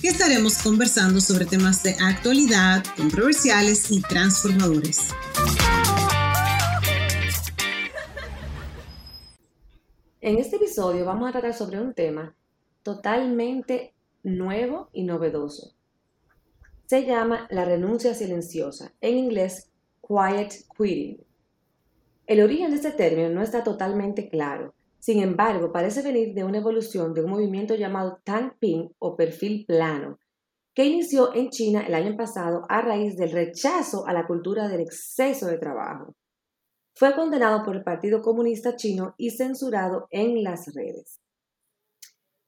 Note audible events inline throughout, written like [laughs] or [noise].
que estaremos conversando sobre temas de actualidad, controversiales y transformadores. En este episodio vamos a tratar sobre un tema totalmente nuevo y novedoso. Se llama la renuncia silenciosa, en inglés quiet quitting. El origen de este término no está totalmente claro, sin embargo, parece venir de una evolución de un movimiento llamado Tang Ping o perfil plano, que inició en China el año pasado a raíz del rechazo a la cultura del exceso de trabajo. Fue condenado por el Partido Comunista Chino y censurado en las redes.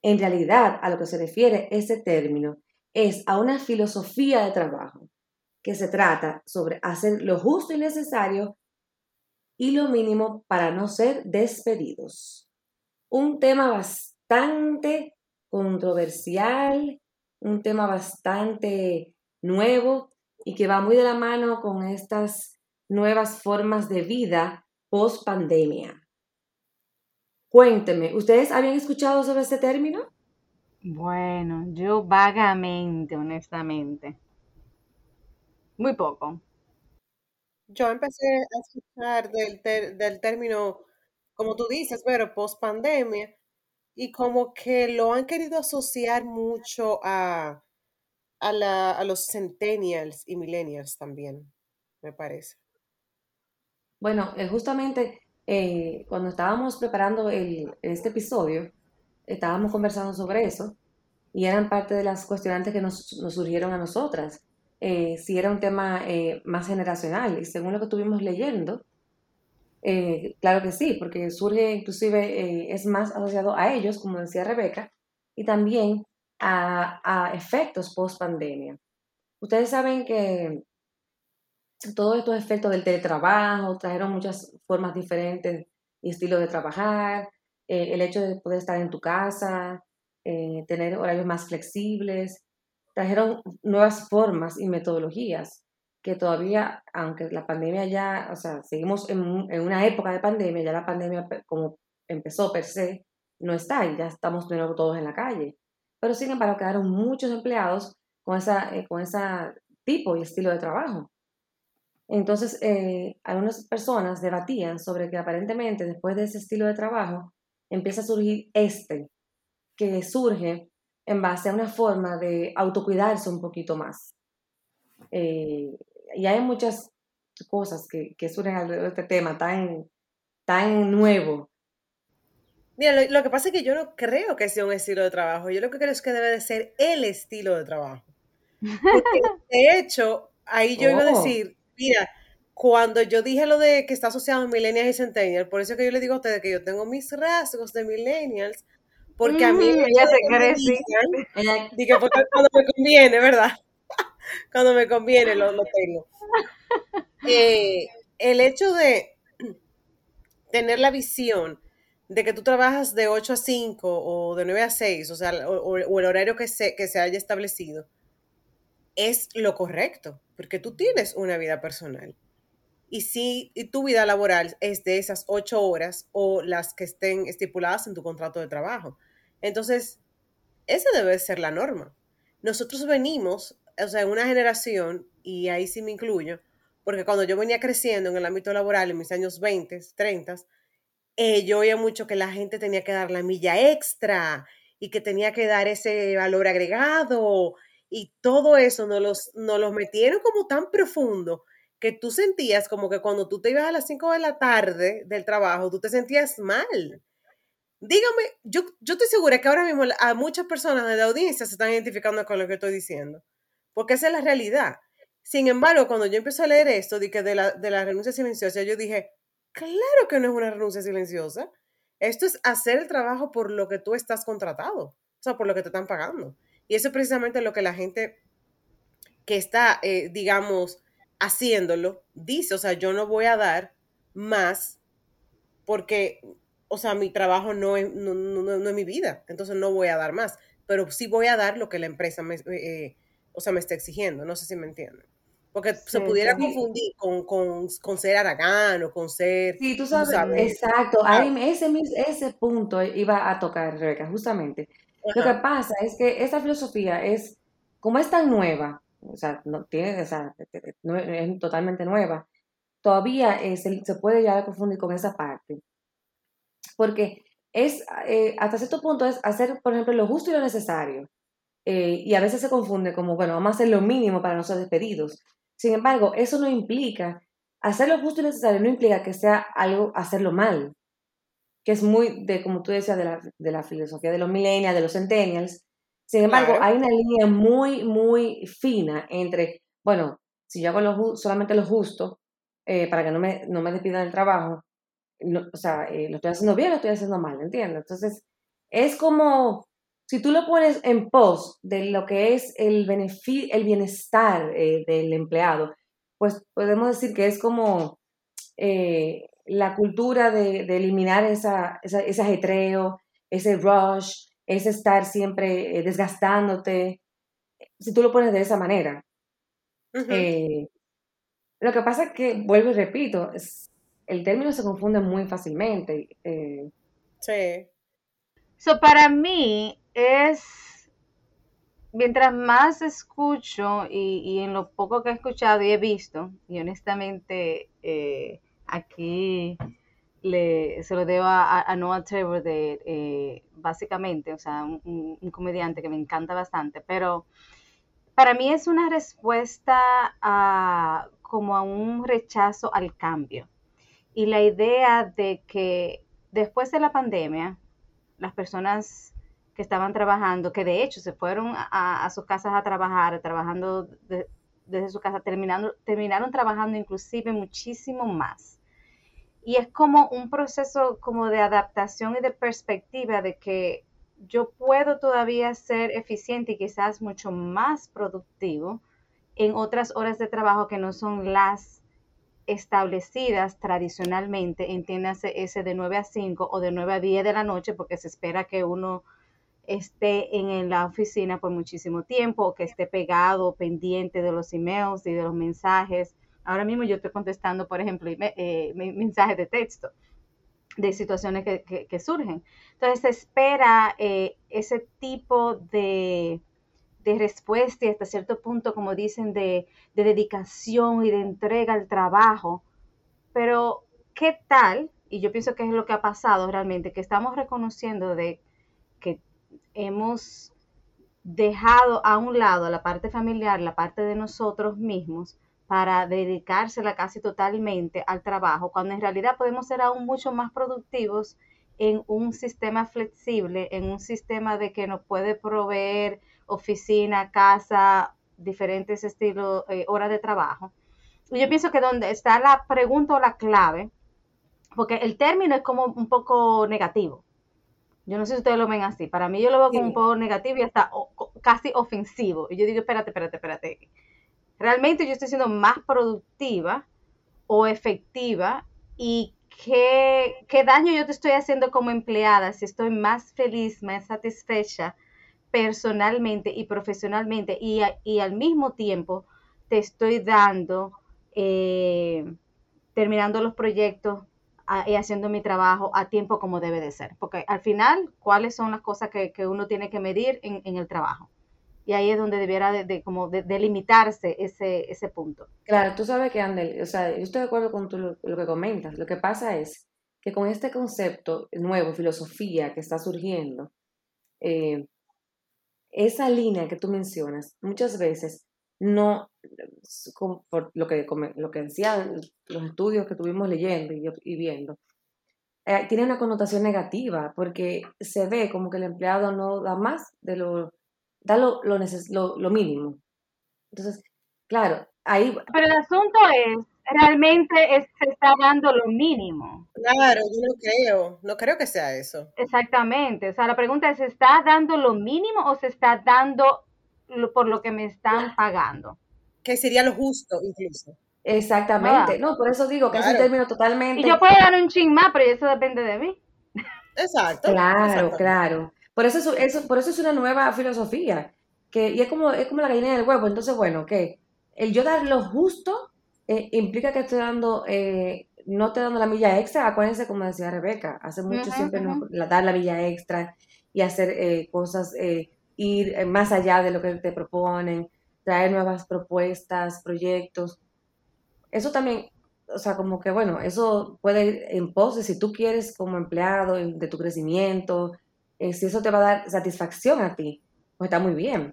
En realidad, a lo que se refiere ese término es a una filosofía de trabajo, que se trata sobre hacer lo justo y necesario y lo mínimo para no ser despedidos. Un tema bastante controversial, un tema bastante nuevo y que va muy de la mano con estas nuevas formas de vida post pandemia. Cuénteme, ¿ustedes habían escuchado sobre este término? Bueno, yo vagamente, honestamente. Muy poco. Yo empecé a escuchar del, del término, como tú dices, pero post pandemia, y como que lo han querido asociar mucho a, a, la, a los centennials y millennials también, me parece. Bueno, eh, justamente eh, cuando estábamos preparando el, este episodio, estábamos conversando sobre eso y eran parte de las cuestionantes que nos, nos surgieron a nosotras. Eh, si era un tema más generacional y según lo que estuvimos leyendo, claro que sí, porque surge inclusive, es más asociado a ellos, como decía Rebeca, y también a, efectos post pandemia. Ustedes saben que todos estos efectos del teletrabajo trajeron muchas formas diferentes y estilos de trabajar, eh, el hecho de poder estar en tu casa, eh, tener horarios más flexibles, trajeron nuevas formas y metodologías que todavía, aunque la pandemia ya, o sea, seguimos en, una época de pandemia, ya la pandemia como empezó per se, no está y ya estamos de nuevo todos en la calle. Pero sin embargo quedaron muchos empleados con esa, eh, con ese tipo y estilo de trabajo. Entonces, eh, algunas personas debatían sobre que aparentemente después de ese estilo de trabajo empieza a surgir este, que surge en base a una forma de autocuidarse un poquito más. Eh, y hay muchas cosas que, que surgen alrededor de este tema tan, tan nuevo. Mira, lo, que pasa es que yo no creo que sea un estilo de trabajo. Yo lo que creo es que debe de ser el estilo de trabajo. Porque, de [laughs] hecho, ahí yo iba a oh. decir, Mira, cuando yo dije lo de que está asociado a millennials y centennials, por eso que yo le digo a ustedes que yo tengo mis rasgos de millennials, porque a mí mm, ya se cree, sí. Digo, cuando me conviene, ¿verdad? [laughs] cuando me conviene lo, tengo. Eh, el hecho de [clears throat] tener la visión de que tú trabajas de 8 a 5 o de 9 a 6, o sea, o, el horario que se, que se haya establecido, es lo correcto, porque tú tienes una vida personal. Y si tu vida laboral es de esas ocho horas o las que estén estipuladas en tu contrato de trabajo. Entonces, esa debe ser la norma. Nosotros venimos, o sea, en una generación, y ahí sí me incluyo, porque cuando yo venía creciendo en el ámbito laboral en mis años 20, 30, eh, yo oía mucho que la gente tenía que dar la milla extra y que tenía que dar ese valor agregado y todo eso nos los, nos los metieron como tan profundo que tú sentías como que cuando tú te ibas a las 5 de la tarde del trabajo, tú te sentías mal. Dígame, yo, yo estoy segura que ahora mismo a muchas personas de la audiencia se están identificando con lo que estoy diciendo, porque esa es la realidad. Sin embargo, cuando yo empecé a leer esto de, que de, la, de la renuncia silenciosa, yo dije, claro que no es una renuncia silenciosa. Esto es hacer el trabajo por lo que tú estás contratado, o sea, por lo que te están pagando. Y eso es precisamente lo que la gente que está, eh, digamos, haciéndolo, dice, o sea, yo no voy a dar más porque, o sea, mi trabajo no es, no, no- no es mi vida, entonces no voy a dar más, pero sí voy a dar lo que la empresa me, eh, o sea, me está exigiendo, no sé si me entienden. Porque se Sí, pudiera sí. confundir con, con, con ser aragán o con ser... Sí, tú sabes, sabes. exacto, ahí, ese, ese punto iba a tocar, Rebeca, justamente. Lo que Ajá, pasa es que esta filosofía es, como es tan nueva, o sea, no tiene, o sea, es totalmente nueva, todavía eh, se, se puede llegar a confundir con esa parte. Porque es, eh, hasta cierto punto, es hacer, por ejemplo, lo justo y lo necesario. Eh, y a veces se confunde como, bueno, vamos a hacer lo mínimo para no ser despedidos. Sin embargo, eso no implica, hacer lo justo y necesario no implica que sea algo, hacerlo mal que es muy de, como tú decías, de la, de la filosofía de los millennials, de los centennials. Sin embargo, Claro. hay una línea muy, muy fina entre, bueno, si yo hago lo solamente lo justo eh, para que no me, no me despidan del trabajo, no- o sea, eh, lo estoy haciendo bien o lo estoy haciendo mal, ¿entiendes? Entonces, es como, si tú lo pones en pos de lo que es el, el bienestar eh, del empleado, pues podemos decir que es como eh, la cultura de, de eliminar esa, esa- ese ajetreo, ese rush, ese estar siempre desgastándote, si tú lo pones de esa manera. Lo que pasa es que, vuelvo y repito, es- el término se confunde muy fácilmente. eh, Sí. So, para mí es, mientras más escucho y, y en lo poco que he escuchado y he visto, y honestamente eh, aquí le, se lo debo a, a- Noah Trevor de, eh, básicamente, o sea, un, un- un comediante que me encanta bastante, pero para mí es una respuesta a, como a un rechazo al cambio. Y la idea de que después de la pandemia, las personas que estaban trabajando, que de hecho se fueron a, sus casas a trabajar, trabajando de- desde su casa, terminando, terminaron trabajando inclusive muchísimo más. Y es como un proceso como de adaptación y de perspectiva de que yo puedo todavía ser eficiente y quizás mucho más productivo en otras horas de trabajo que no son las establecidas tradicionalmente, entiéndase ese de 9 a 5 o de 9 a 10 de la noche, porque se espera que uno esté en, la oficina por muchísimo tiempo que esté pegado, pendiente de los emails y de los mensajes. Ahora mismo yo estoy contestando, por ejemplo, eh, me- mensajes de texto de situaciones que surgen. Entonces se espera eh, ese tipo de, de respuesta y hasta cierto punto, como dicen, de, de dedicación y de entrega al trabajo. Pero, ¿qué tal? Y yo pienso que es lo que ha pasado realmente, que estamos reconociendo de que hemos dejado a un lado la parte familiar, la parte de nosotros mismos, para dedicársela casi totalmente al trabajo, cuando en realidad podemos ser aún mucho más productivos en un sistema flexible, en un sistema de que nos puede proveer oficina, casa, diferentes estilos, eh, horas de trabajo. Y yo pienso que donde está la pregunta o la clave, porque el término es como un poco negativo. Yo no sé si ustedes lo ven así. Para mí yo lo veo como un poco negativo y hasta o- casi ofensivo. Y yo digo, espérate, espérate, espérate. Realmente yo estoy siendo más productiva o efectiva y qué, qué daño yo te estoy haciendo como empleada si estoy más feliz, más satisfecha personalmente y profesionalmente y, y al mismo tiempo te estoy dando, eh, terminando los proyectos y haciendo mi trabajo a tiempo como debe de ser. Porque al final, ¿cuáles son las cosas que, que uno tiene que medir en, en el trabajo? Y ahí es donde debiera de, de como de- delimitarse ese, ese punto. Claro, tú sabes que, Andel, o sea, yo estoy de acuerdo con lo, lo que comentas. Lo que pasa es que con este concepto nuevo, filosofía que está surgiendo, eh, esa línea que tú mencionas, muchas veces no, por lo que, lo que decían los estudios que estuvimos leyendo y, y viendo, eh, tiene una connotación negativa porque se ve como que el empleado no da más de lo, da lo, lo, neces- lo, lo mínimo. Entonces, claro, ahí Pero el asunto es, realmente es- se está dando lo mínimo. Claro, yo no creo, no creo que sea eso. Exactamente. O sea, la pregunta es, ¿se está dando lo mínimo o se está dando lo- por lo que me están pagando? Que sería lo justo incluso. Exactamente, no, por eso digo que es un término totalmente... Y yo puedo dar un ching más, pero eso depende de mí. Exacto. Claro, claro. Por eso, es, eso- por eso es una nueva filosofía. Que, y es como, es como la gallina del huevo. Entonces, bueno, que el yo dar lo justo eh, implica que estoy dando, eh, no estoy dando la milla extra. Acuérdense, como decía Rebeca, hace mucho siempre nos- la- dar la milla extra y hacer eh, cosas, ir más allá de lo que te proponen, traer nuevas propuestas, proyectos. Eso también, o sea, como que bueno, eso puede ir en pos de si tú quieres como empleado de tu crecimiento, si eso te va a dar satisfacción a ti, pues está muy bien.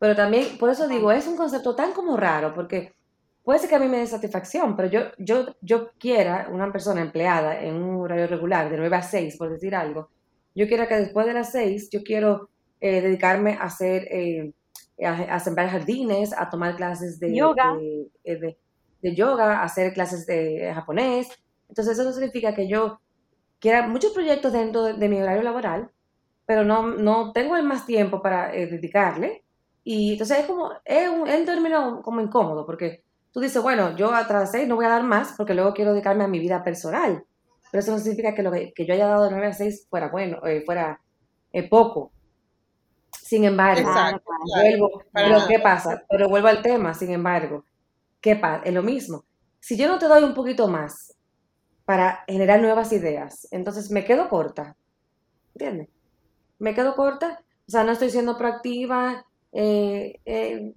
Pero también, por eso digo, es un concepto tan como raro, porque puede ser que a mí me dé satisfacción, pero yo, yo, yo quiera, una persona empleada en un horario regular de 9 a 6, por decir algo, yo quiero que después de las 6, yo quiero eh, dedicarme a hacer, eh, a, a sembrar jardines, a tomar clases de Yoga. de- eh, de- de yoga, a hacer clases de japonés. Entonces eso significa que yo quiera muchos proyectos dentro de, de mi horario laboral, pero no, no tengo el más tiempo para eh, dedicarle. Y entonces es como, es un, es un término como incómodo, porque tú dices, bueno, yo a las seis no voy a dar más porque luego quiero dedicarme a mi vida personal. Pero eso no significa que lo que, que yo haya dado de 9 a 6 fuera bueno, eh, fuera eh, poco. Sin embargo, Exacto. claro. vuelvo, pero. ¿qué pasa? Pero vuelvo al tema, sin embargo, ¿qué pasa? Es lo mismo. Si yo no te doy un poquito más para generar nuevas ideas, entonces me quedo corta, ¿entiendes? Me quedo corta, o sea, no estoy siendo proactiva, eh, eh,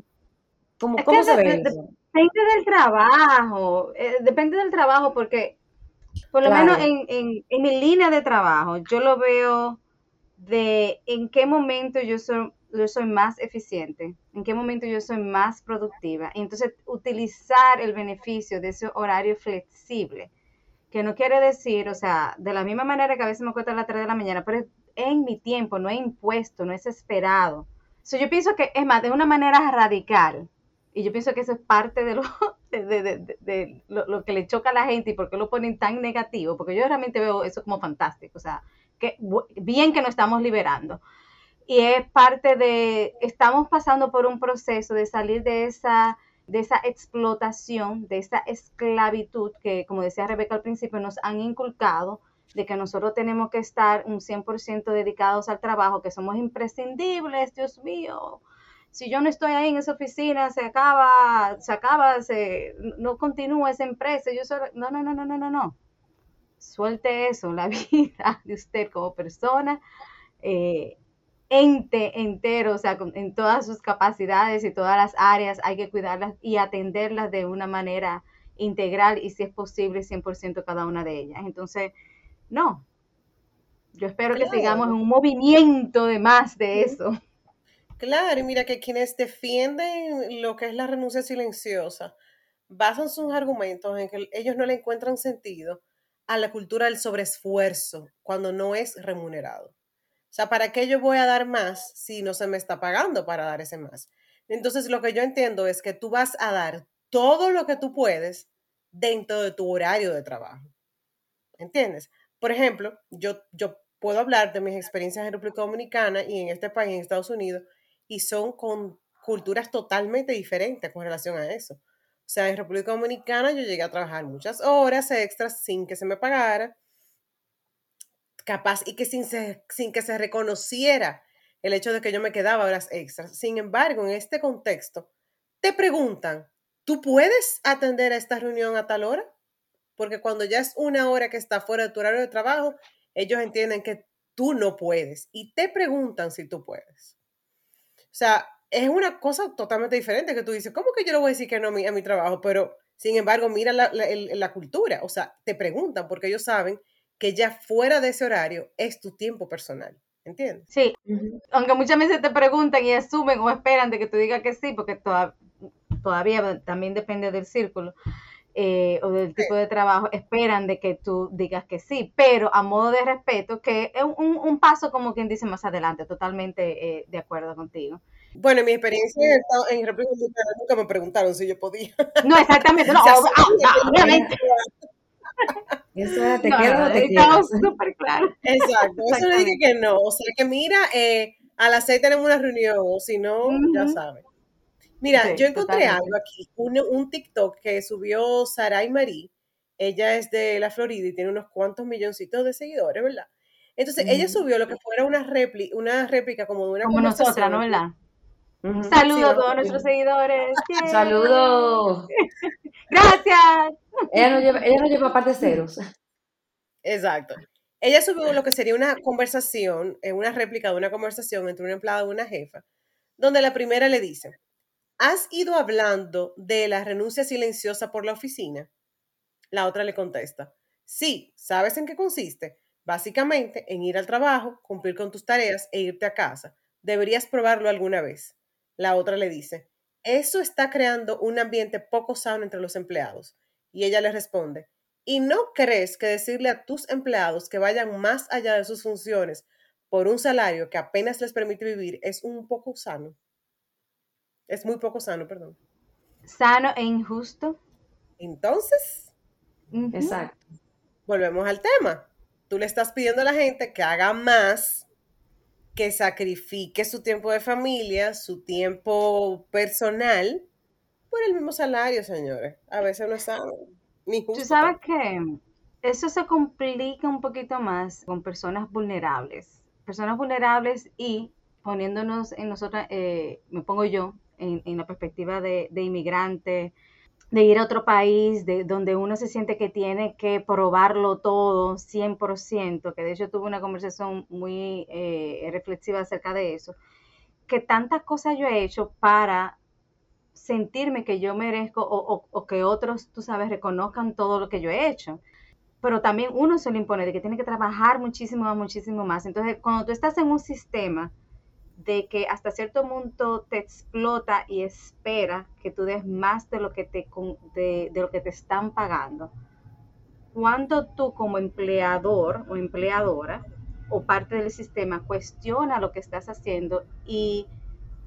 ¿cómo, Es cómo se ve de- eso? Depende del trabajo, eh, depende del trabajo porque por lo Claro. menos en, en, en mi línea de trabajo yo lo veo de en qué momento yo soy, yo soy más eficiente, en qué momento yo soy más productiva. Y entonces utilizar el beneficio de ese horario flexible, que no quiere decir, o sea, de la misma manera que a veces me acuesto a las 3 de la mañana, pero es en mi tiempo, no es impuesto, no es esperado. So, yo pienso que, es más, de una manera radical, y yo pienso que eso es parte de lo, [laughs] de, de- lo, lo que le choca a la gente y por qué lo ponen tan negativo, porque yo realmente veo eso como fantástico, o sea, que bien que nos estamos liberando. Y es parte de, estamos pasando por un proceso de salir de esa, de esa explotación, de esa esclavitud que, como decía Rebeca al principio, nos han inculcado de que nosotros tenemos que estar un 100% dedicados al trabajo, que somos imprescindibles, Dios mío, si yo no estoy ahí en esa oficina, se acaba, se acaba, se, no continúa esa empresa. Yo solo, no, no, no, no, no, no, no. Suelte eso, la [laughs] vida de usted como persona, eh, ente entero, o sea, en todas sus capacidades y todas las áreas, hay que cuidarlas y atenderlas de una manera integral y si es posible 100% cada una de ellas. Entonces, no. Yo espero que sigamos en un movimiento de más de eso. Claro, y mira que quienes defienden lo que es la renuncia silenciosa basan sus argumentos en que ellos no le encuentran sentido a la cultura del sobreesfuerzo cuando no es remunerado. O sea, ¿para qué yo voy a dar más si no se me está pagando para dar ese más? Entonces, lo que yo entiendo es que tú vas a dar todo lo que tú puedes dentro de tu horario de trabajo. ¿Entiendes? Por ejemplo, yo, yo puedo hablar de mis experiencias en República Dominicana y en este país, en Estados Unidos, y son con culturas totalmente diferentes con relación a eso. O sea, en República Dominicana yo llegué a trabajar muchas horas extras sin que se me pagara, capaz y que sin, se- sin que se reconociera el hecho de que yo me quedaba horas extras. Sin embargo, en este contexto, te preguntan, ¿tú puedes atender a esta reunión a tal hora? Porque cuando ya es una hora que está fuera de tu horario de trabajo, ellos entienden que tú no puedes y te preguntan si tú puedes. O sea, es una cosa totalmente diferente que tú dices, ¿cómo que yo le voy a decir que no a mi, a mi trabajo? Pero, sin embargo, mira la, la- el- la cultura, o sea, te preguntan porque ellos saben que ya fuera de ese horario es tu tiempo personal, ¿entiendes? Sí, aunque muchas veces te preguntan y asumen o esperan de que tú digas que sí, porque toda- todavía también depende del círculo eh, o del tipo de trabajo, esperan de que tú digas que sí, pero a modo de respeto, que es un, un paso como quien dice más adelante, totalmente eh, de acuerdo contigo. Bueno, en mi experiencia en, República Dominicana nunca me preguntaron si yo podía. No, exactamente, no, [laughs] ah, ah, obviamente. [laughs] Eso era, te No, quedas no, te estamos súper claros. Exacto, eso no dije que no. O sea, que mira, eh, a las seis tenemos una reunión, o si no, ya sabes. Mira, Sí, yo encontré totalmente. algo aquí, un, un TikTok que subió Sarai Marie. Ella es de la Florida y tiene unos cuantos milloncitos de seguidores, ¿verdad? Entonces, ella subió lo que fuera una réplica, una réplica como de una Como nosotras, ¿no? ¿Verdad? Ujú. Saludos Sí, a todos nuestros seguidores. [laughs] Saludos. [laughs] Gracias. Ella no lleva, ella no lleva parte ceros. Exacto. Ella subió lo que [laughs] sería una conversación, eh, una réplica de una conversación entre una empleada y una jefa, donde la primera le dice, ¿has ido hablando de la renuncia silenciosa por la oficina? La otra le contesta, sí, ¿sabes en qué consiste? Básicamente en ir al trabajo, cumplir con tus tareas e irte a casa. Deberías probarlo alguna vez. La otra le dice, eso está creando un ambiente poco sano entre los empleados. Y ella le responde, ¿y no crees que decirle a tus empleados que vayan más allá de sus funciones por un salario que apenas les permite vivir es un poco sano? Es muy poco sano, perdón. Sano e injusto. Entonces. Exacto. volvemos al tema. Tú le estás pidiendo a la gente que haga más, que sacrifique su tiempo de familia, su tiempo personal, por el mismo salario, señores. A veces no es sano, ni justo. Tú sabes que eso se complica un poquito más con personas vulnerables. Personas vulnerables y poniéndonos en nosotras, eh, me pongo yo en, en la perspectiva de, de inmigrante, de ir a otro país, de donde uno se siente que tiene que probarlo todo 100%, que de hecho tuve una conversación muy eh, reflexiva acerca de eso, que tantas cosas yo he hecho para sentirme que yo merezco o, o- o que otros, tú sabes, reconozcan todo lo que yo he hecho. Pero también uno se lo impone de que tiene que trabajar muchísimo más, muchísimo más. Entonces, cuando tú estás en un sistema de que hasta cierto punto te explota y espera que tú des más de lo que te, de lo que te están pagando, cuando tú como empleador o empleadora o parte del sistema cuestiona lo que estás haciendo y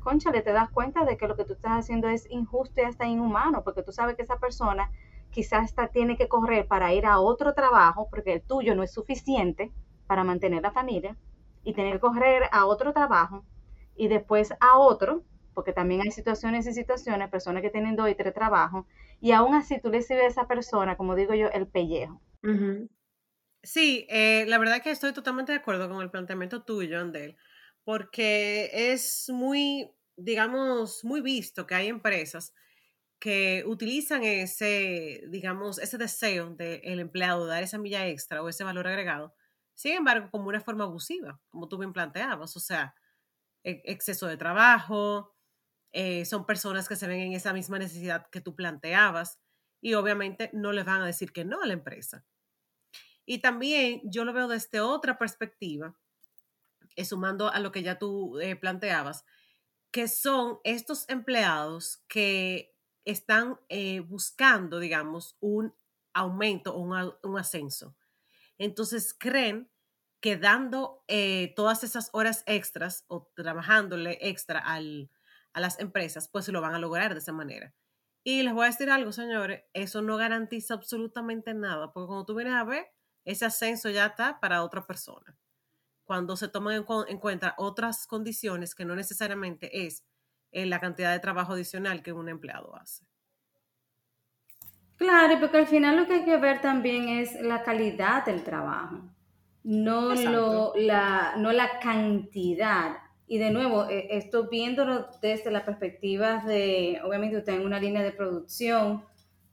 conchale, te das cuenta de que lo que tú estás haciendo es injusto y hasta inhumano, porque tú sabes que esa persona quizás hasta tiene que correr para ir a otro trabajo, porque el tuyo no es suficiente para mantener la familia, y tener que correr a otro trabajo y después a otro, porque también hay situaciones y situaciones, personas que tienen dos y tres trabajos, y aún así tú le sirves a esa persona, como digo yo, el pellejo. Sí, eh, la verdad que estoy totalmente de acuerdo con el planteamiento tuyo, Andel, porque es muy, digamos, muy visto que hay empresas que utilizan ese, digamos, ese deseo del empleado de dar esa milla extra o ese valor agregado, sin embargo, como una forma abusiva, como tú bien planteabas, o sea, exceso de trabajo, eh, son personas que se ven en esa misma necesidad que tú planteabas y obviamente no les van a decir que no a la empresa. Y también yo lo veo desde otra perspectiva, eh, sumando a lo que ya tú eh, planteabas, que son estos empleados que están eh, buscando, digamos, un aumento o un, un ascenso. Entonces creen que dando eh, todas esas horas extras o trabajándole extra a las empresas, pues lo van a lograr de esa manera. Y les voy a decir algo, señores, eso no garantiza absolutamente nada, porque cuando tú vienes a ver, ese ascenso ya está para otra persona. Cuando se toman en, en cuenta otras condiciones que no necesariamente es eh, la cantidad de trabajo adicional que un empleado hace. Claro, porque al final lo que hay que ver también es la calidad del trabajo, no, Exacto. lo, la, no la cantidad. Y de nuevo, eh, esto viéndolo desde la perspectiva de, obviamente usted en una línea de producción,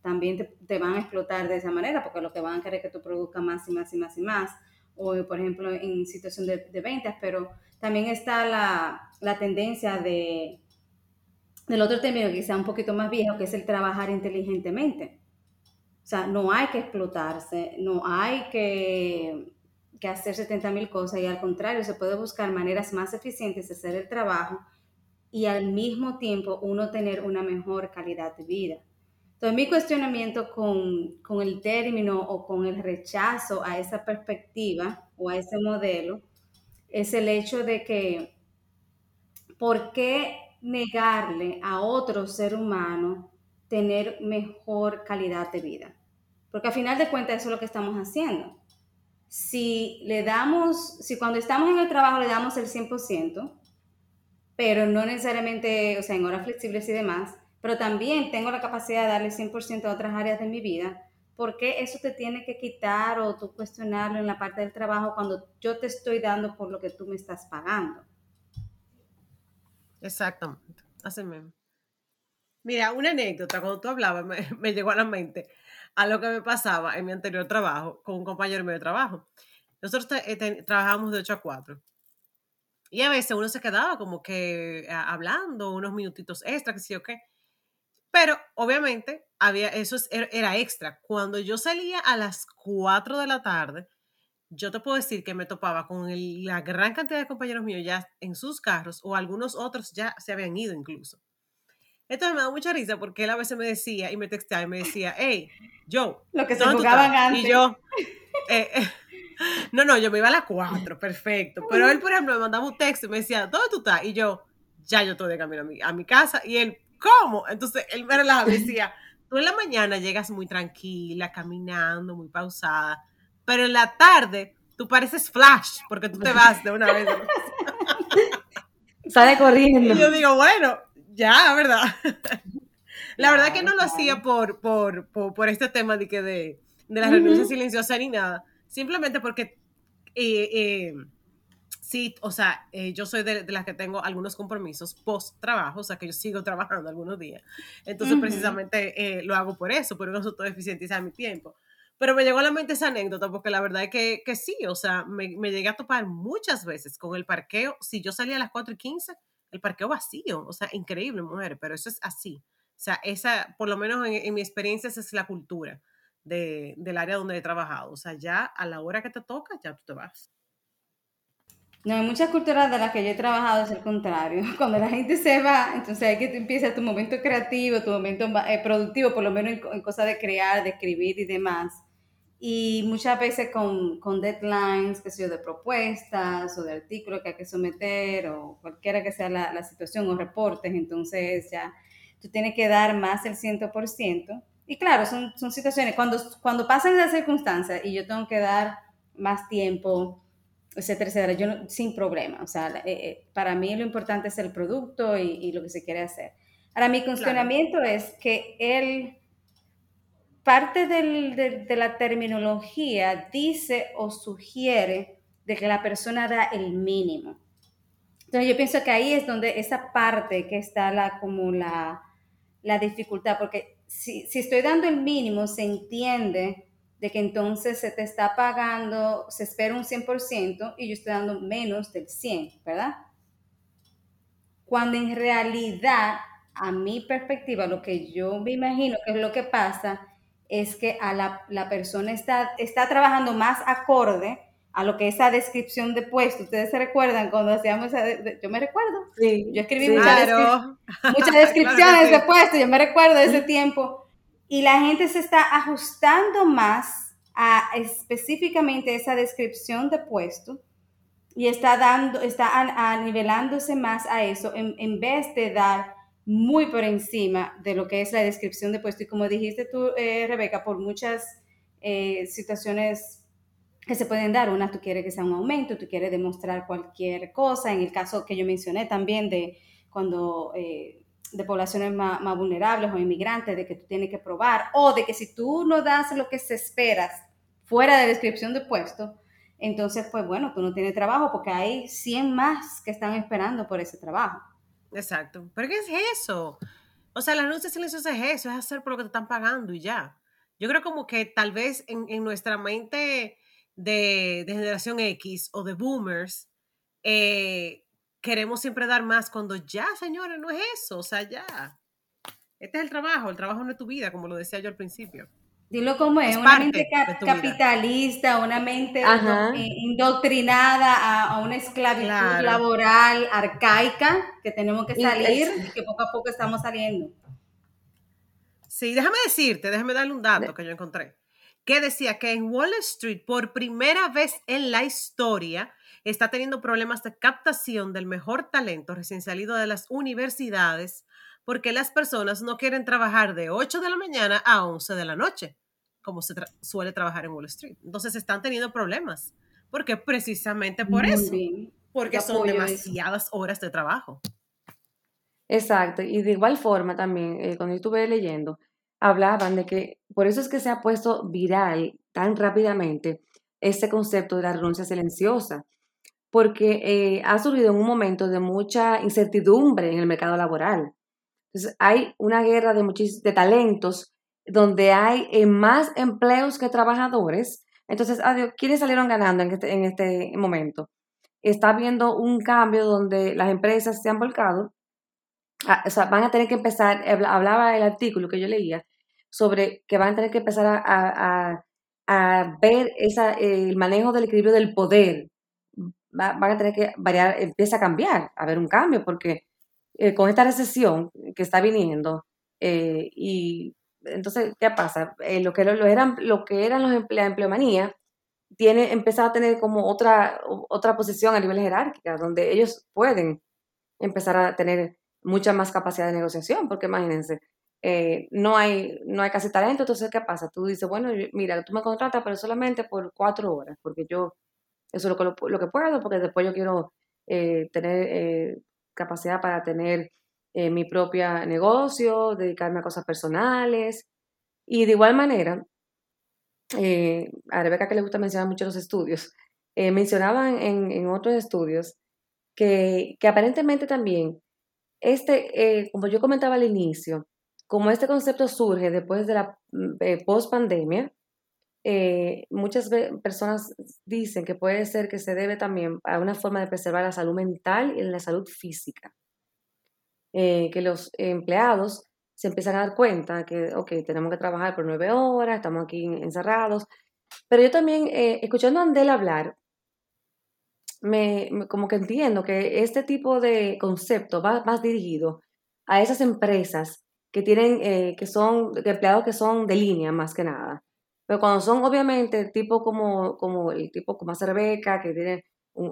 también te, te van a explotar de esa manera, porque lo que van a querer es que tú produzcas más y más y más y más, o por ejemplo en situación de, de ventas, pero también está la, la tendencia de, del otro término que quizá un poquito más viejo, que es el trabajar inteligentemente. O sea, no hay que explotarse, no hay que, que hacer 70 mil cosas y al contrario, se puede buscar maneras más eficientes de hacer el trabajo y al mismo tiempo uno tener una mejor calidad de vida. Entonces, mi cuestionamiento con, con el término o con el rechazo a esa perspectiva o a ese modelo es el hecho de que, ¿por qué negarle a otro ser humano tener mejor calidad de vida? Porque al final de cuentas eso es lo que estamos haciendo. Si le damos, si cuando estamos en el trabajo le damos el 100%, pero no necesariamente, o sea, en horas flexibles y demás, pero también tengo la capacidad de darle 100% a otras áreas de mi vida, ¿por qué eso te tiene que quitar o tú cuestionarlo en la parte del trabajo cuando yo te estoy dando por lo que tú me estás pagando? Exactamente, así mismo. Mira, una anécdota, cuando tú hablabas, me, [laughs] me, llegó a la mente a lo que me pasaba en mi anterior trabajo con un compañero mío de trabajo. Nosotros eh, trabajábamos de 8 a 4. Y a veces uno se quedaba como que hablando unos minutitos extra, que sí o qué. Pero obviamente había, eso er, era extra. Cuando yo salía a las 4 de la tarde, yo te puedo decir que me topaba con la gran cantidad de compañeros míos ya en sus carros o algunos otros ya se habían ido incluso. Entonces me da mucha risa porque él a veces me decía y me texteaba y me decía, hey, yo. Lo que se jugaban antes. Y yo, eh, eh, no, no, yo me iba a las 4, perfecto. Pero él, por ejemplo, me mandaba un texto y me decía, ¿dónde tú estás? Y yo, ya yo estoy de camino a mi, a mi casa. Y él, ¿cómo? Entonces él me relajaba y decía, tú en la mañana llegas muy tranquila, caminando, muy pausada, pero en la tarde tú pareces flash porque tú te vas de una vez. [laughs] Sale corriendo. Y yo digo, bueno, ya, ¿verdad? [laughs] La verdad que no lo hacía por, por, por, este tema de que de, de la renuncia silenciosa ni nada, simplemente porque eh, eh, sí, o sea, eh, yo soy de, las que tengo algunos compromisos post trabajo, o sea, que yo sigo [laughs] trabajando algunos días. Entonces, precisamente lo hago por eso, por eso todo eficientizar mi tiempo. Pero me llegó a la mente esa anécdota porque la verdad es que, que sí, o sea, me, me, llegué a topar muchas veces con el parqueo. Si yo salía a las 4 y 15, el parqueo vacío, o sea, increíble, mujer, pero eso es así. O sea, esa, por lo menos en, mi experiencia, esa es la cultura de, del área donde he trabajado. O sea, ya a la hora que te toca, ya tú te vas. No, hay muchas culturas de las que yo he trabajado es el contrario. [laughs] Cuando la gente se va, entonces hay que empieza tu momento creativo, tu momento eh, productivo, por lo menos en, en cosas de crear, de escribir y demás y muchas veces con, con deadlines, que sea de propuestas o de artículos que hay que someter o cualquiera que sea la, la, situación o reportes, entonces ya tú tienes que dar más el 100%. Y claro, son, son situaciones, cuando, cuando pasan esas circunstancias y yo tengo que dar más tiempo, etcétera, etcétera, yo sin problema. O sea, eh, eh, para mí lo importante es el producto y, y, lo que se quiere hacer. Ahora, mi cuestionamiento es que él parte de, la terminología dice o sugiere de que la persona da el mínimo. Entonces yo pienso que ahí es donde esa parte que está la, como la, dificultad, porque si, estoy dando el mínimo, se entiende de que entonces se te está pagando, se espera un 100% y yo estoy dando menos del 100, ¿verdad? Cuando en realidad, a mi perspectiva, lo que yo me imagino que es lo que pasa, es que a la, persona está, está trabajando más acorde a lo que esa descripción de puesto. Ustedes se recuerdan cuando hacíamos esa, yo me recuerdo. Sí, yo escribí muchas, [laughs] descripciones de puesto, yo me recuerdo de ese tiempo. Y la gente se está ajustando más a específicamente esa descripción de puesto y está dando, está a, nivelándose más a eso en, en vez de dar muy por encima de lo que es la descripción de puesto. Y como dijiste tú, eh, Rebeca, por muchas eh, situaciones que se pueden dar, una tú quieres que sea un aumento, tú quieres demostrar cualquier cosa, en el caso que yo mencioné también de cuando eh, de poblaciones más, más, vulnerables o inmigrantes, de que tú tienes que probar, o de que si tú no das lo que se esperas fuera de descripción de puesto, entonces, pues bueno, tú no tienes trabajo porque hay 100 más que están esperando por ese trabajo. Exacto. ¿Pero qué es eso? O sea, la anuncia silenciosa es eso, es hacer por lo que te están pagando y ya. Yo creo como que tal vez en, en nuestra mente de, de, generación X o de boomers, eh, queremos siempre dar más cuando ya, señores, no es eso. O sea, ya. Este es el trabajo, el trabajo no es tu vida, como lo decía yo al principio. Dilo como es, una mente capitalista, una mente eh, indoctrinada a, una esclavitud laboral arcaica que tenemos que salir y que poco a poco estamos saliendo. Sí, déjame decirte, déjame darle un dato que yo encontré, que decía que en Wall Street, por primera vez en la historia, está teniendo problemas de captación del mejor talento recién salido de las universidades porque las personas no quieren trabajar de 8 de la mañana a 11 de la noche como se suele trabajar en Wall Street. Entonces están teniendo problemas. ¿Por qué? Precisamente por eso. Porque son demasiadas horas de trabajo. Exacto, y de igual forma también, eh, cuando estuve leyendo, hablaban de que por eso es que se ha puesto viral tan rápidamente ese concepto de la renuncia silenciosa, porque eh, ha surgido en un momento de mucha incertidumbre en el mercado laboral. Entonces, hay una guerra de, muchos, de talentos donde hay eh, más empleos que trabajadores. Entonces, adiós, ¿quiénes salieron ganando en este, en este momento? Está habiendo un cambio donde las empresas se han volcado, o sea, van a tener que empezar, hablaba el artículo que yo leía, sobre que van a tener que empezar a, a, ver esa, el manejo del equilibrio del poder. van a tener que variar, empieza a cambiar, a haber un cambio, porque eh, con esta recesión que está viniendo, eh, y entonces, ¿qué pasa? Eh, lo, que, lo, eran, lo que eran los la empleomanía tiene empezado a tener como otra, otra posición a nivel jerárquica, donde ellos pueden empezar a tener mucha más capacidad de negociación, porque imagínense, no, hay, no hay casi talento, entonces ¿qué pasa? Tú dices, bueno, mira, tú me contratas, pero solamente por cuatro horas, porque yo, eso es lo, lo que puedo, porque después yo quiero tener capacidad para tener eh, mi propio negocio, dedicarme a cosas personales. Y de igual manera, eh, a Rebeca que le gusta mencionar mucho los estudios, eh, mencionaban en, otros estudios que, aparentemente también, este, como yo comentaba al inicio, como este concepto surge después de la mm, post pandemia, muchas personas dicen que puede ser que se debe también a una forma de preservar la salud mental y la salud física. Eh, que los empleados se empiezan a dar cuenta que, ok, tenemos que trabajar por nueve horas, estamos aquí encerrados. Pero yo también, eh, escuchando a Andel hablar, me, como que entiendo que este tipo de concepto va más dirigido a esas empresas que tienen, eh, que son empleados que son de línea más que nada. Pero cuando son obviamente tipo como, como el tipo como hace Rebeca, que tiene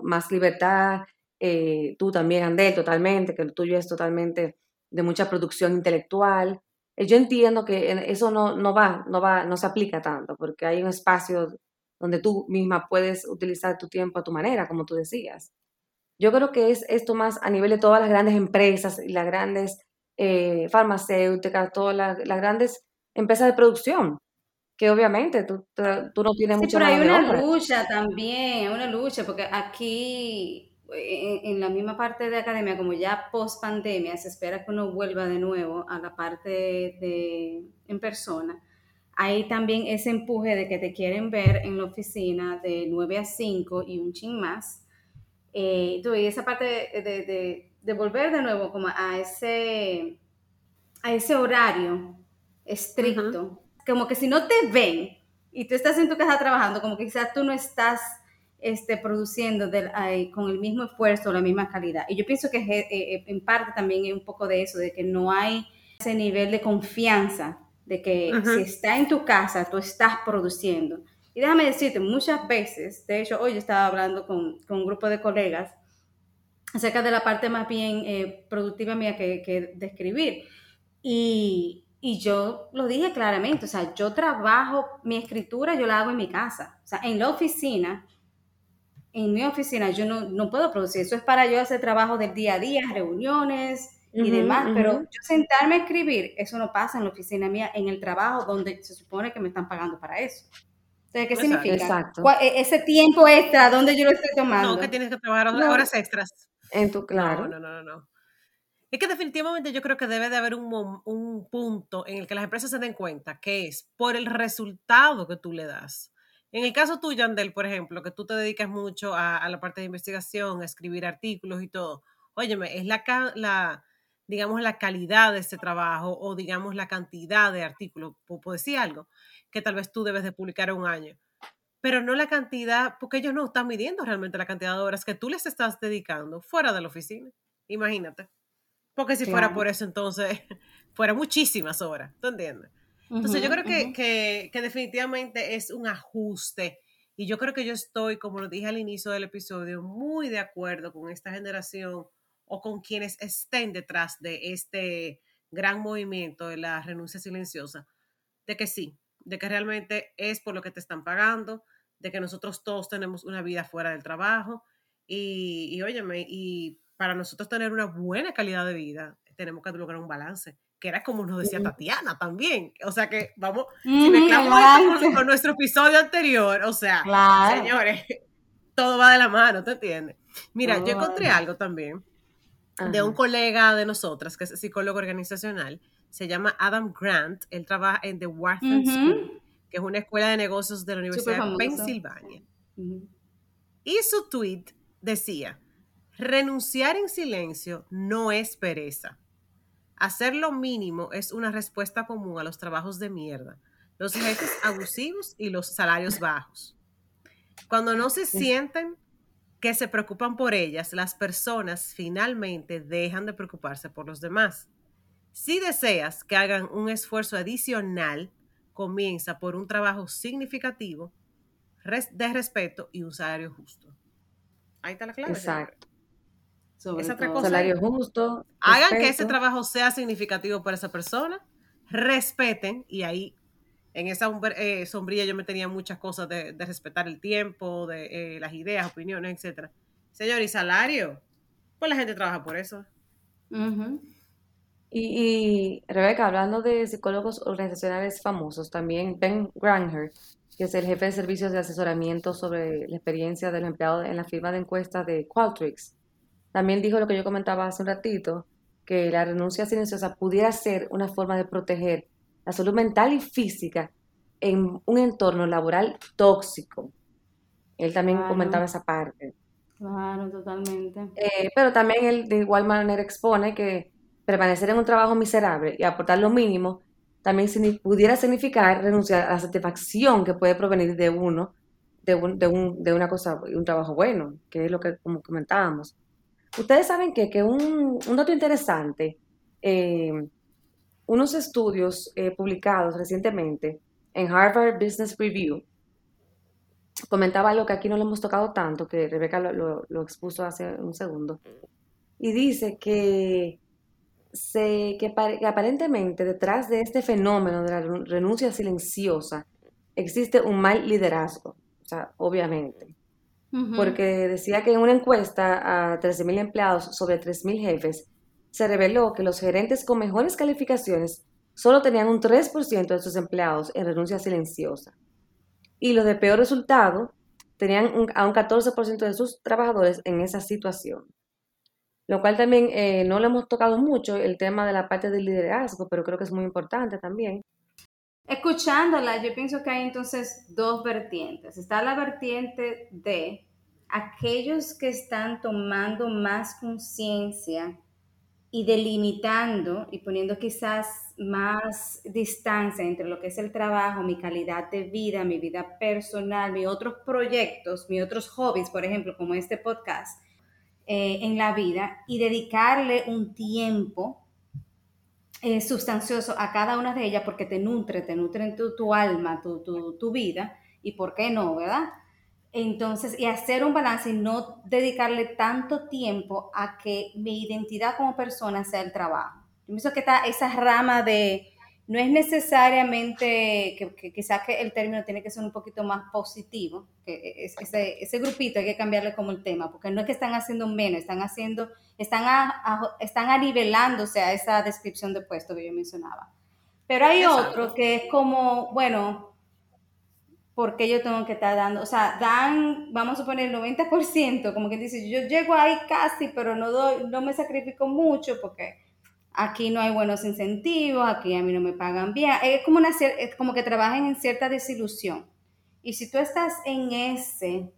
más libertad, eh, tú también, Andel, totalmente, que lo tuyo es totalmente de mucha producción intelectual. Eh, yo entiendo que eso no, no va, no va, no se aplica tanto, porque hay un espacio donde tú misma puedes utilizar tu tiempo a tu manera, como tú decías. Yo creo que es esto más a nivel de todas las grandes empresas y las grandes eh, farmacéuticas, todas las, grandes empresas de producción, que obviamente tú, tú no tienes sí, mucha pero hay una lucha también, una lucha, porque aquí en, la misma parte de academia, como ya post pandemia, se espera que uno vuelva de nuevo a la parte de, en persona. Hay también ese empuje de que te quieren ver en la oficina de 9 a 5 y un ching más. Eh, y esa parte de, de, volver de nuevo como a ese, a ese horario estricto, como que si no te ven y tú estás en tu casa trabajando, como que quizás tú no estás este, produciendo con el mismo esfuerzo, la misma calidad. Y yo pienso que eh, eh, en parte también es un poco de eso, de que no hay ese nivel de confianza, de que si está en tu casa, tú estás produciendo. Y déjame decirte, muchas veces, de hecho, hoy yo estaba hablando con, un grupo de colegas acerca de la parte más bien eh, productiva mía que, que de escribir. Y, y yo lo dije claramente, o sea, yo trabajo, mi escritura yo la hago en mi casa. O sea, en la oficina en mi oficina yo no, no, puedo producir, eso es para yo hacer trabajo del día a día, reuniones y demás, pero yo sentarme a escribir, eso no pasa en la oficina mía, en el trabajo donde se supone que me están pagando para eso. Entonces, ¿qué significa? Exacto. E, ese tiempo extra, ¿dónde yo lo estoy tomando? No, que tienes que trabajar horas extras. En tu, claro. No, no, no, no. Es que definitivamente yo creo que debe de haber un, un punto en el que las empresas se den cuenta que es por el resultado que tú le das en el caso tuyo, Andel, por ejemplo, que tú te dedicas mucho a, la parte de investigación, a escribir artículos y todo, óyeme, es la, la, digamos, la calidad de ese trabajo o, digamos, la cantidad de artículos, puedo decir algo, que tal vez tú debes de publicar en un año, pero no la cantidad, porque ellos no están midiendo realmente la cantidad de horas que tú les estás dedicando fuera de la oficina, imagínate. Porque si fuera por eso, entonces, [laughs] fuera muchísimas horas, ¿tú entiendes? Entonces yo creo que, definitivamente es un ajuste y yo creo que yo estoy, como lo dije al inicio del episodio, muy de acuerdo con esta generación o con quienes estén detrás de este gran movimiento de la renuncia silenciosa, de que sí, de que realmente es por lo que te están pagando, de que nosotros todos tenemos una vida fuera del trabajo y, y óyeme, y para nosotros tener una buena calidad de vida, tenemos que lograr un balance, que era como nos decía Tatiana también. O sea que vamos, si mezclamos esto con, nuestro episodio anterior, o sea, Claro. señores, [laughs] todo va de la mano, ¿te entiendes? Mira, yo de encontré la algo también de Ajá. un colega de nosotras, que es psicólogo organizacional, se llama Adam Grant, él trabaja en The Wharton. School, que es una escuela de negocios de la Universidad de. Pensilvania. Ujú. Y su tweet decía, renunciar en silencio no es pereza. Hacer lo mínimo es una respuesta común a los trabajos de mierda, los jefes [laughs] abusivos y los salarios bajos. Cuando no se sienten que se preocupan por ellas, las personas finalmente dejan de preocuparse por los demás. Si deseas que hagan un esfuerzo adicional, comienza por un trabajo significativo, de respeto y un salario justo. Ahí está la clave. Exacto. Sobre Esa otra todo. cosa Salario justo. Hagan que ese trabajo sea significativo para esa persona, respeten, y ahí en esa eh, sombrilla yo me tenía muchas cosas de, de respetar el tiempo, de eh, las ideas, opiniones, etcétera. Señor, ¿y salario? Pues la gente trabaja por eso. Y, y Rebeca, hablando de psicólogos organizacionales famosos, también Ben Granger, que es el jefe de servicios de asesoramiento sobre la experiencia del empleado en la firma de encuestas de Qualtrics, también dijo lo que yo comentaba hace un ratito, que la renuncia silenciosa pudiera ser una forma de proteger la salud mental y física en un entorno laboral tóxico. Él también Claro. comentaba esa parte. Claro, totalmente. Eh, pero también él de igual manera expone que permanecer en un trabajo miserable y aportar lo mínimo también pudiera significar renunciar a la satisfacción que puede provenir de uno, de, un, de, un, de una cosa, un trabajo bueno, que es lo que como comentábamos. Ustedes saben que, que un, un dato interesante, eh, unos estudios eh, publicados recientemente en Harvard Business Review, comentaba lo que aquí no le hemos tocado tanto, que Rebeca lo, lo- lo expuso hace un segundo, y dice que, se, que, que aparentemente detrás de este fenómeno de la ren- renuncia silenciosa existe un mal liderazgo, o sea, obviamente, Porque decía que en una encuesta a 13.000 empleados sobre 3.000 jefes, se reveló que los gerentes con mejores calificaciones solo tenían un 3% de sus empleados en renuncia silenciosa y los de peor resultado tenían un- a un 14% de sus trabajadores en esa situación. Lo cual también eh, no lo hemos tocado mucho, el tema de la parte del liderazgo, pero creo que es muy importante también. Escuchándola, yo pienso que hay entonces dos vertientes. Está la vertiente de aquellos que están tomando más conciencia y delimitando y poniendo quizás más distancia entre lo que es el trabajo, mi calidad de vida, mi vida personal, mis otros proyectos, mis otros hobbies, por ejemplo, como este podcast, eh, en la vida y dedicarle un tiempo eh, sustancioso a cada una de ellas porque te nutre, te nutre tu, tu alma, tu, tu, vida, y por qué no, ¿verdad? Entonces, y hacer un balance y no dedicarle tanto tiempo a que mi identidad como persona sea el trabajo. Yo pienso que está esa rama de, no es necesariamente, que, quizás que el término tiene que ser un poquito más positivo, que es- ese, ese grupito hay que cambiarle como el tema, porque no es que están haciendo menos, están haciendo, están, a, a- están anivelándose a esa descripción de puesto que yo mencionaba. Pero hay Exacto. otro que es como, bueno, ¿por qué yo tengo que estar dando? O sea, dan, vamos a poner el 90%, como que dice, yo llego ahí casi, pero no, doy, no me sacrifico mucho porque aquí no hay buenos incentivos, aquí a mí no me pagan bien. Es como, una, es como que trabajan en cierta desilusión. Y si tú estás en ese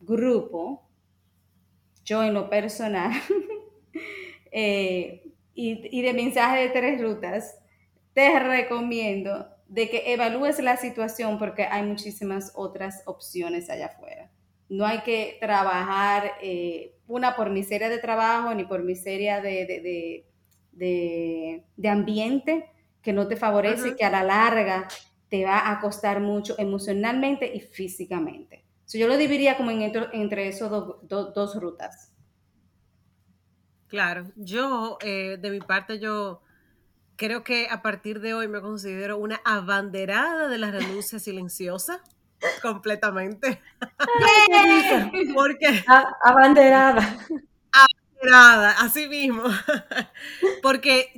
grupo, yo en lo personal, [laughs] eh, y, y de mensaje de tres rutas, te recomiendo de que evalúes la situación porque hay muchísimas otras opciones allá afuera. No hay que trabajar, eh, una por miseria de trabajo ni por miseria de, de, de, de- ambiente que no te favorece y que a la larga te va a costar mucho emocionalmente y físicamente. So, yo lo dividiría como en entre, do- do- dos rutas. Claro, yo, eh, de mi parte, yo creo que a partir de hoy me considero una abanderada de la renuncia [laughs] silenciosa, completamente. [laughs] Porque A- abanderada. Desesperada, así mismo. Porque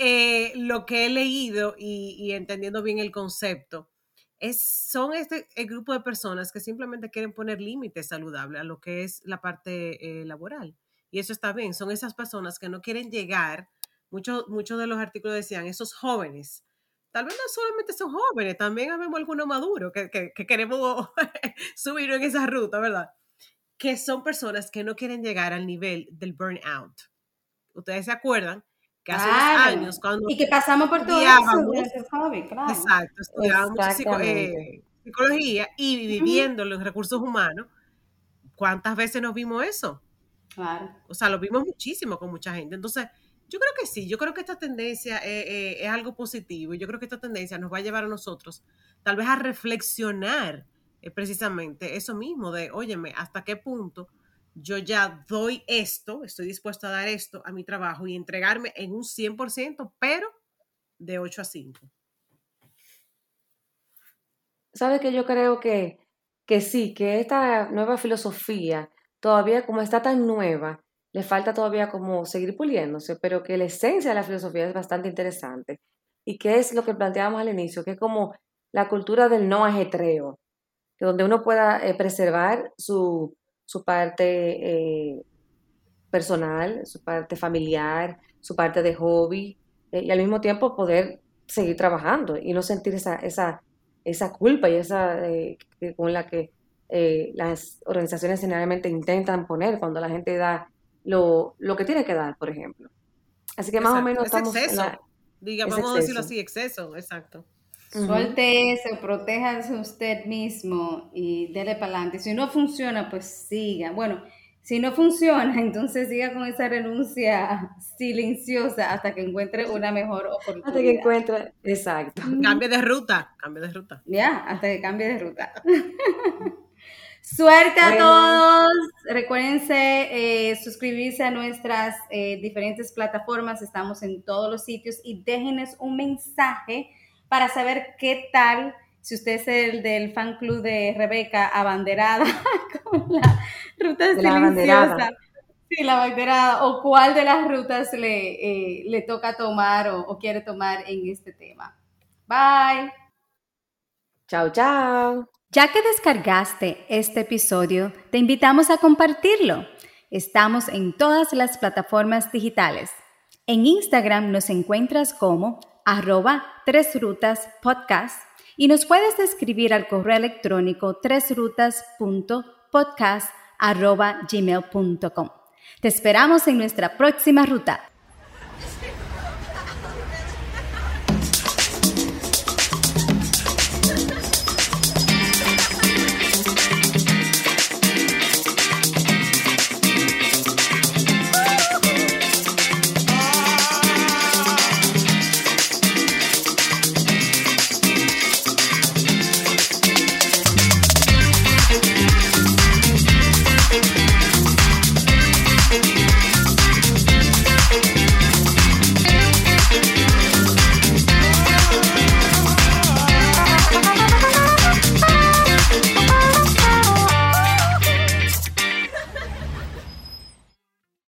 eh, lo que he leído y, entendiendo bien el concepto, es, son este el grupo de personas que simplemente quieren poner límites saludables a lo que es la parte eh, laboral. Y eso está bien, son esas personas que no quieren llegar, muchos muchos de los artículos decían, esos jóvenes, tal vez no solamente son jóvenes, también vemos algunos maduros que, que, que queremos [laughs] subir en esa ruta, ¿verdad? que son personas que no quieren llegar al nivel del burnout. Ustedes se acuerdan que hace unos años cuando y que pasamos por todo eso COVID, claro. Exacto, estudiábamos eh, psicología y viviendo los recursos humanos, ¿cuántas veces nos vimos eso? Claro. O sea, lo vimos muchísimo con mucha gente. Entonces, yo creo que sí, yo creo que esta tendencia eh, eh, es algo positivo y yo creo que esta tendencia nos va a llevar a nosotros tal vez a reflexionar precisamente eso mismo de, óyeme, ¿hasta qué punto yo ya doy esto, estoy dispuesto a dar esto a mi trabajo y entregarme en un 100%, pero de 8 a 5? ¿Sabe que yo creo que, que sí, que esta nueva filosofía, todavía como está tan nueva, le falta todavía como seguir puliéndose, pero que la esencia de la filosofía es bastante interesante. Y que es lo que planteábamos al inicio, que es como la cultura del no ajetreo, donde uno pueda eh, preservar su, parte eh, personal, su parte familiar, su parte de hobby, eh, y al mismo tiempo poder seguir trabajando y no sentir esa, esa, esa culpa y esa con la que las organizaciones generalmente intentan poner cuando la gente da lo, que tiene que dar, por ejemplo. Así que más o menos estamos... Exceso. vamos a decirlo así, exceso, exacto. Suelte eso, protéjase usted mismo y dele para adelante. Si no funciona, pues siga. Bueno, si no funciona, [laughs] entonces siga con esa renuncia silenciosa hasta que encuentre una mejor oportunidad. Hasta que encuentre, exacto. Cambie de ruta, cambie de ruta. Ya, hasta que cambie de ruta. [laughs] Suerte a todos. Recuérdense eh, suscribirse a nuestras eh, diferentes plataformas. Estamos en todos los sitios y déjenos un mensaje para saber qué tal, si usted es el del fan club de Rebeca, abanderada [laughs] con la ruta silenciosa. Sí, la abanderada, o cuál de las rutas le, eh, le toca tomar o, o quiere tomar en este tema. Bye. Chao, chao. Ya que descargaste este episodio, te invitamos a compartirlo. Estamos en todas las plataformas digitales. En Instagram nos encuentras como arroba tres rutas podcast y nos puedes escribir al correo electrónico tresrutas.podcast arroba gmail.com. Te esperamos en nuestra próxima ruta.